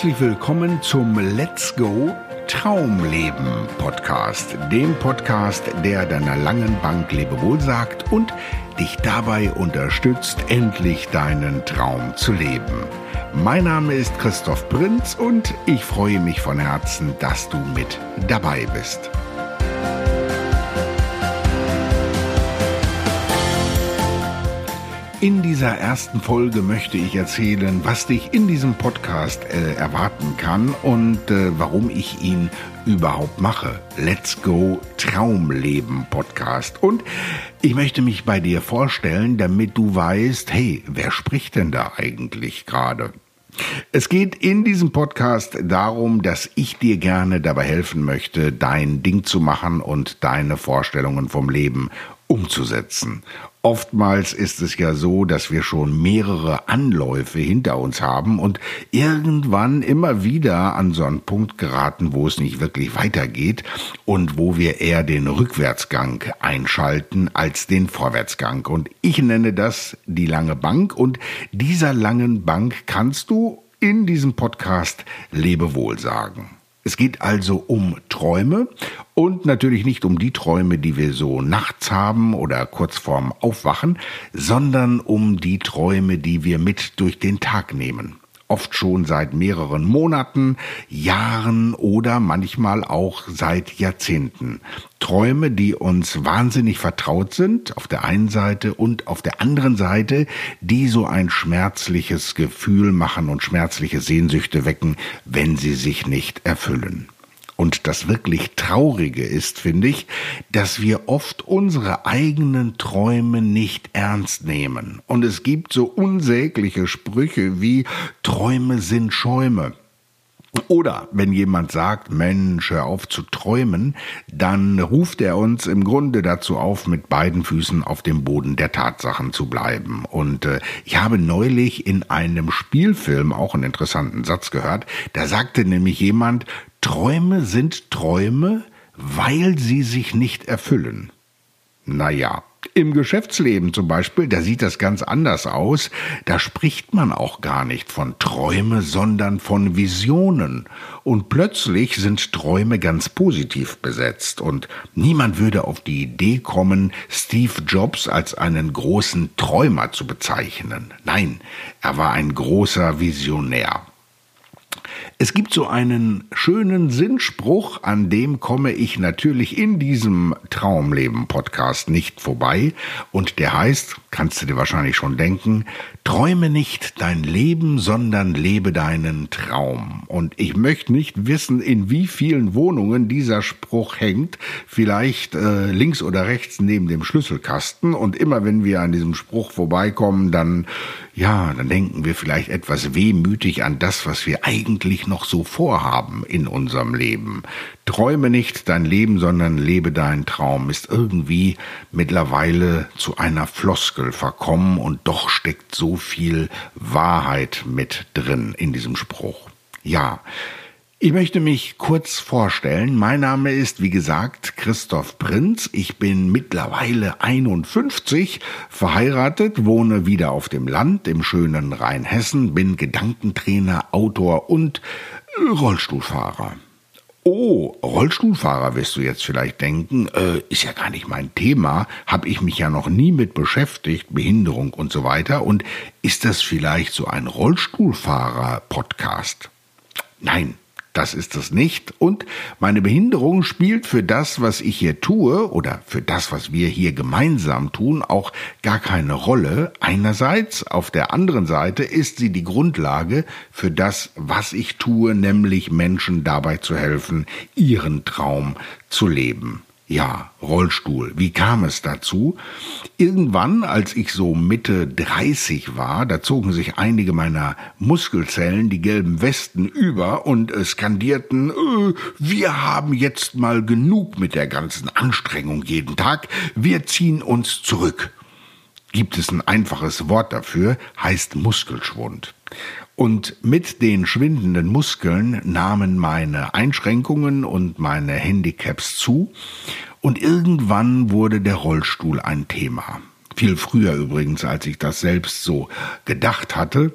Herzlich willkommen zum Let's Go Traumleben Podcast, dem Podcast, der deiner langen Bank Lebewohl sagt und dich dabei unterstützt, endlich deinen Traum zu leben. Mein Name ist Christoph Prinz und ich freue mich von Herzen, dass du mit dabei bist. In dieser ersten Folge möchte ich erzählen, was dich in diesem Podcast äh, erwarten kann und äh, warum ich ihn überhaupt mache. Let's Go Traumleben Podcast. Und ich möchte mich bei dir vorstellen, damit du weißt, hey, wer spricht denn da eigentlich gerade? Es geht in diesem Podcast darum, dass ich dir gerne dabei helfen möchte, dein Ding zu machen und deine Vorstellungen vom Leben umzusetzen. Oftmals ist es ja so, dass wir schon mehrere Anläufe hinter uns haben und irgendwann immer wieder an so einen Punkt geraten, wo es nicht wirklich weitergeht und wo wir eher den Rückwärtsgang einschalten als den Vorwärtsgang. Und ich nenne das die lange Bank und dieser langen Bank kannst du in diesem Podcast Lebewohl sagen. Es geht also um Träume und natürlich nicht um die Träume, die wir so nachts haben oder kurz vorm Aufwachen, sondern um die Träume, die wir mit durch den Tag nehmen oft schon seit mehreren Monaten, Jahren oder manchmal auch seit Jahrzehnten. Träume, die uns wahnsinnig vertraut sind, auf der einen Seite und auf der anderen Seite, die so ein schmerzliches Gefühl machen und schmerzliche Sehnsüchte wecken, wenn sie sich nicht erfüllen. Und das wirklich Traurige ist, finde ich, dass wir oft unsere eigenen Träume nicht ernst nehmen. Und es gibt so unsägliche Sprüche wie Träume sind Schäume. Oder wenn jemand sagt, Mensch, hör auf zu träumen, dann ruft er uns im Grunde dazu auf, mit beiden Füßen auf dem Boden der Tatsachen zu bleiben. Und äh, ich habe neulich in einem Spielfilm auch einen interessanten Satz gehört. Da sagte nämlich jemand, Träume sind Träume, weil sie sich nicht erfüllen. Naja, im Geschäftsleben zum Beispiel, da sieht das ganz anders aus. Da spricht man auch gar nicht von Träume, sondern von Visionen. Und plötzlich sind Träume ganz positiv besetzt. Und niemand würde auf die Idee kommen, Steve Jobs als einen großen Träumer zu bezeichnen. Nein, er war ein großer Visionär. Es gibt so einen schönen Sinnspruch, an dem komme ich natürlich in diesem Traumleben-Podcast nicht vorbei. Und der heißt, kannst du dir wahrscheinlich schon denken, träume nicht dein Leben, sondern lebe deinen Traum. Und ich möchte nicht wissen, in wie vielen Wohnungen dieser Spruch hängt. Vielleicht äh, links oder rechts neben dem Schlüsselkasten. Und immer wenn wir an diesem Spruch vorbeikommen, dann, ja, dann denken wir vielleicht etwas wehmütig an das, was wir eigentlich noch so vorhaben in unserem Leben. Träume nicht dein Leben, sondern lebe deinen Traum ist irgendwie mittlerweile zu einer Floskel verkommen und doch steckt so viel Wahrheit mit drin in diesem Spruch. Ja, ich möchte mich kurz vorstellen. Mein Name ist, wie gesagt, Christoph Prinz. Ich bin mittlerweile 51, verheiratet, wohne wieder auf dem Land im schönen Rheinhessen, bin Gedankentrainer, Autor und Rollstuhlfahrer. Oh, Rollstuhlfahrer wirst du jetzt vielleicht denken, äh, ist ja gar nicht mein Thema, habe ich mich ja noch nie mit beschäftigt, Behinderung und so weiter. Und ist das vielleicht so ein Rollstuhlfahrer-Podcast? Nein, das ist es nicht. Und meine Behinderung spielt für das, was ich hier tue oder für das, was wir hier gemeinsam tun, auch gar keine Rolle. Einerseits, auf der anderen Seite ist sie die Grundlage für das, was ich tue, nämlich Menschen dabei zu helfen, ihren Traum zu leben. Ja, Rollstuhl. Wie kam es dazu? Irgendwann, als ich so Mitte 30 war, da zogen sich einige meiner Muskelzellen die gelben Westen über und äh, skandierten, äh, wir haben jetzt mal genug mit der ganzen Anstrengung jeden Tag, wir ziehen uns zurück. Gibt es ein einfaches Wort dafür, heißt Muskelschwund. Und mit den schwindenden Muskeln nahmen meine Einschränkungen und meine Handicaps zu und irgendwann wurde der Rollstuhl ein Thema. Viel früher übrigens, als ich das selbst so gedacht hatte.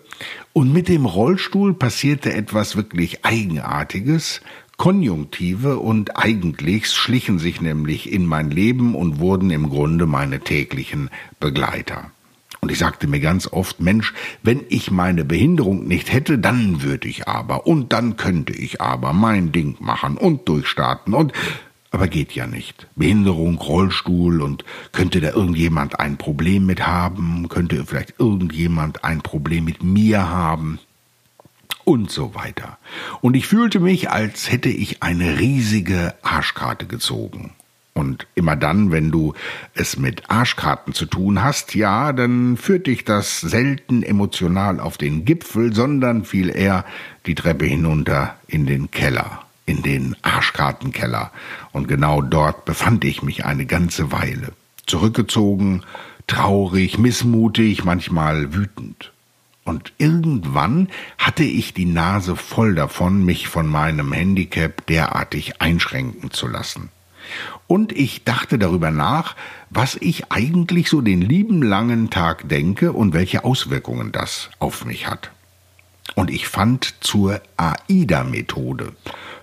Und mit dem Rollstuhl passierte etwas wirklich Eigenartiges. Konjunktive und eigentlich schlichen sich nämlich in mein Leben und wurden im Grunde meine täglichen Begleiter. Und ich sagte mir ganz oft, Mensch, wenn ich meine Behinderung nicht hätte, dann würde ich aber und dann könnte ich aber mein Ding machen und durchstarten und aber geht ja nicht. Behinderung, Rollstuhl und könnte da irgendjemand ein Problem mit haben, könnte vielleicht irgendjemand ein Problem mit mir haben und so weiter. Und ich fühlte mich, als hätte ich eine riesige Arschkarte gezogen. Und immer dann, wenn du es mit Arschkarten zu tun hast, ja, dann führt dich das selten emotional auf den Gipfel, sondern viel eher die Treppe hinunter in den Keller in den Arschkartenkeller, und genau dort befand ich mich eine ganze Weile, zurückgezogen, traurig, missmutig, manchmal wütend. Und irgendwann hatte ich die Nase voll davon, mich von meinem Handicap derartig einschränken zu lassen. Und ich dachte darüber nach, was ich eigentlich so den lieben langen Tag denke und welche Auswirkungen das auf mich hat. Und ich fand zur AIDA-Methode.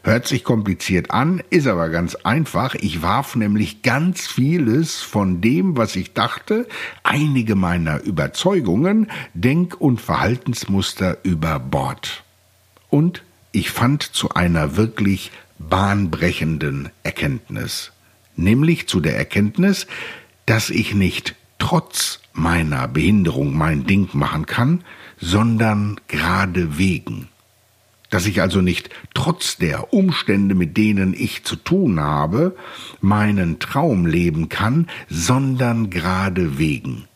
Hört sich kompliziert an, ist aber ganz einfach. Ich warf nämlich ganz vieles von dem, was ich dachte, einige meiner Überzeugungen, Denk- und Verhaltensmuster über Bord. Und ich fand zu einer wirklich bahnbrechenden Erkenntnis. Nämlich zu der Erkenntnis, dass ich nicht trotz meiner Behinderung mein Ding machen kann, sondern gerade wegen dass ich also nicht trotz der Umstände, mit denen ich zu tun habe, meinen Traum leben kann, sondern gerade wegen.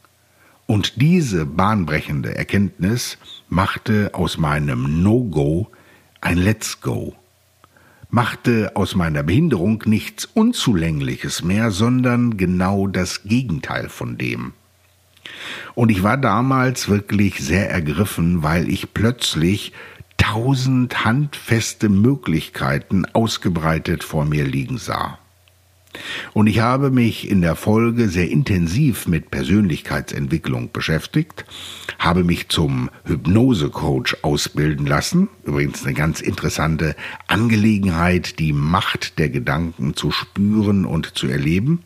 Und diese bahnbrechende Erkenntnis machte aus meinem No-Go ein Let's Go, machte aus meiner Behinderung nichts Unzulängliches mehr, sondern genau das Gegenteil von dem. Und ich war damals wirklich sehr ergriffen, weil ich plötzlich tausend handfeste Möglichkeiten ausgebreitet vor mir liegen sah. Und ich habe mich in der Folge sehr intensiv mit Persönlichkeitsentwicklung beschäftigt, habe mich zum Hypnosecoach ausbilden lassen, übrigens eine ganz interessante Angelegenheit, die Macht der Gedanken zu spüren und zu erleben.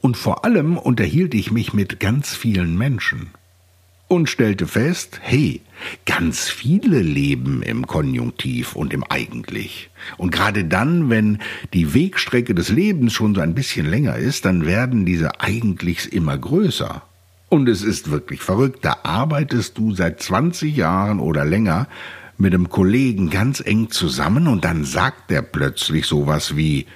Und vor allem unterhielt ich mich mit ganz vielen Menschen und stellte fest, hey, ganz viele leben im Konjunktiv und im Eigentlich. Und gerade dann, wenn die Wegstrecke des Lebens schon so ein bisschen länger ist, dann werden diese Eigentlichs immer größer. Und es ist wirklich verrückt, da arbeitest du seit 20 Jahren oder länger mit einem Kollegen ganz eng zusammen und dann sagt der plötzlich sowas wie,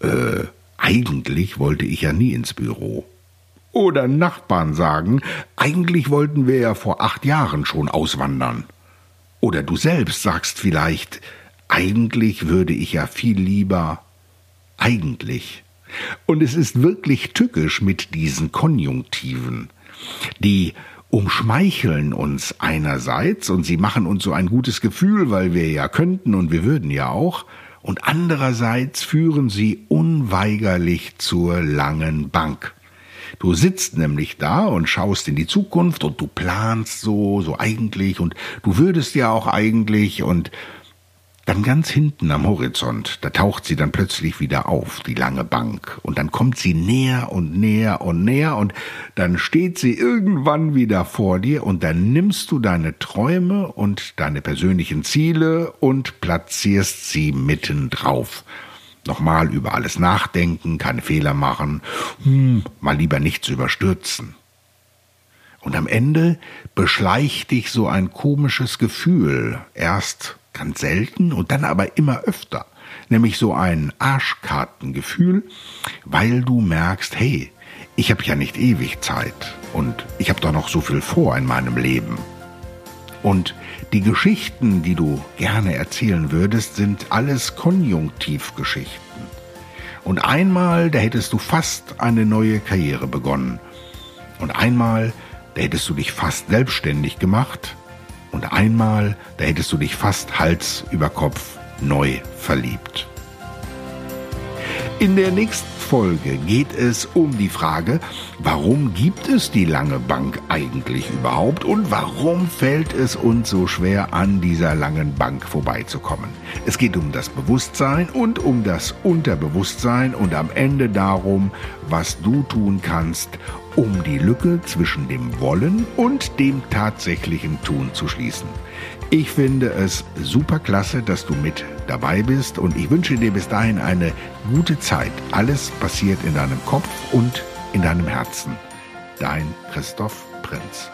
äh, eigentlich wollte ich ja nie ins Büro. Oder Nachbarn sagen, eigentlich wollten wir ja vor acht Jahren schon auswandern. Oder du selbst sagst vielleicht, eigentlich würde ich ja viel lieber eigentlich. Und es ist wirklich tückisch mit diesen Konjunktiven. Die umschmeicheln uns einerseits und sie machen uns so ein gutes Gefühl, weil wir ja könnten und wir würden ja auch, und andererseits führen sie unweigerlich zur langen Bank. Du sitzt nämlich da und schaust in die Zukunft und du planst so, so eigentlich und du würdest ja auch eigentlich und dann ganz hinten am Horizont, da taucht sie dann plötzlich wieder auf, die lange Bank, und dann kommt sie näher und näher und näher, und dann steht sie irgendwann wieder vor dir, und dann nimmst du deine Träume und deine persönlichen Ziele und platzierst sie mitten drauf nochmal über alles nachdenken, keine Fehler machen, hm, mal lieber nichts überstürzen. Und am Ende beschleicht dich so ein komisches Gefühl, erst ganz selten und dann aber immer öfter, nämlich so ein Arschkartengefühl, weil du merkst, hey, ich habe ja nicht ewig Zeit und ich habe doch noch so viel vor in meinem Leben. Und die Geschichten, die du gerne erzählen würdest, sind alles Konjunktivgeschichten. Und einmal, da hättest du fast eine neue Karriere begonnen. Und einmal, da hättest du dich fast selbstständig gemacht. Und einmal, da hättest du dich fast Hals über Kopf neu verliebt. In der nächsten Folge geht es um die Frage, warum gibt es die lange Bank eigentlich überhaupt und warum fällt es uns so schwer, an dieser langen Bank vorbeizukommen. Es geht um das Bewusstsein und um das Unterbewusstsein und am Ende darum, was du tun kannst, um die Lücke zwischen dem Wollen und dem tatsächlichen Tun zu schließen. Ich finde es super klasse, dass du mit dabei bist und ich wünsche dir bis dahin eine gute Zeit. Alles passiert in deinem Kopf und in deinem Herzen. Dein Christoph Prinz.